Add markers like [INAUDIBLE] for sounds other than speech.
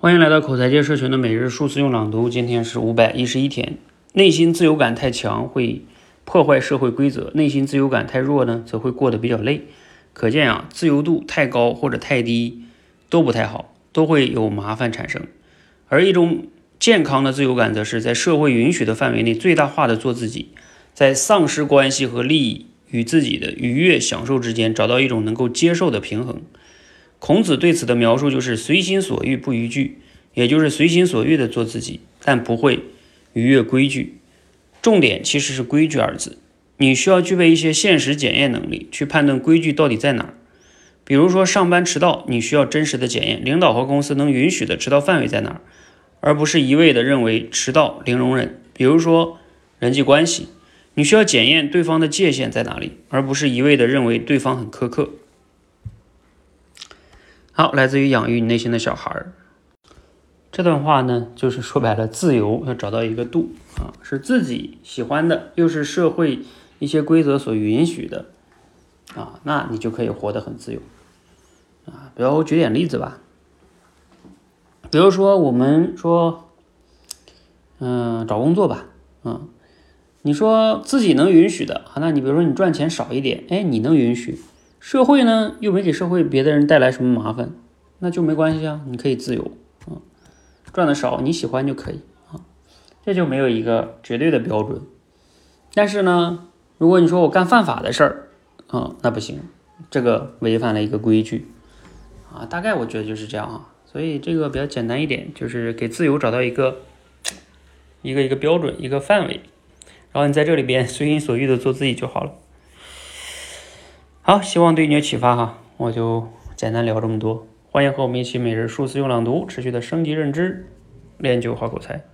欢迎来到口才界社群的每日数字用朗读，今天是五百一十一天。内心自由感太强会破坏社会规则，内心自由感太弱呢，则会过得比较累。可见啊，自由度太高或者太低都不太好，都会有麻烦产生。而一种健康的自由感，则是在社会允许的范围内最大化的做自己，在丧失关系和利益与自己的愉悦享受之间，找到一种能够接受的平衡。孔子对此的描述就是随心所欲不逾矩，也就是随心所欲的做自己，但不会逾越规矩。重点其实是“规矩”二字，你需要具备一些现实检验能力，去判断规矩到底在哪儿。比如说上班迟到，你需要真实的检验领导和公司能允许的迟到范围在哪儿，而不是一味的认为迟到零容忍。比如说人际关系，你需要检验对方的界限在哪里，而不是一味的认为对方很苛刻。好，来自于养育你内心的小孩儿。这段话呢，就是说白了，自由要找到一个度啊，是自己喜欢的，又是社会一些规则所允许的啊，那你就可以活得很自由啊。比如我举点例子吧，比如说我们说，嗯，找工作吧，嗯，你说自己能允许的啊，那你比如说你赚钱少一点，哎，你能允许。社会呢又没给社会别的人带来什么麻烦，那就没关系啊，你可以自由啊，赚的少你喜欢就可以啊，这就没有一个绝对的标准。但是呢，如果你说我干犯法的事儿啊，那不行，这个违反了一个规矩啊，大概我觉得就是这样啊，所以这个比较简单一点，就是给自由找到一个 [TSK] 一个一个标准一个范围，然后你在这里边随心所欲的做自己就好了。好，希望对你有启发哈，我就简单聊这么多。欢迎和我们一起每日数字用朗读，持续的升级认知，练就好口才。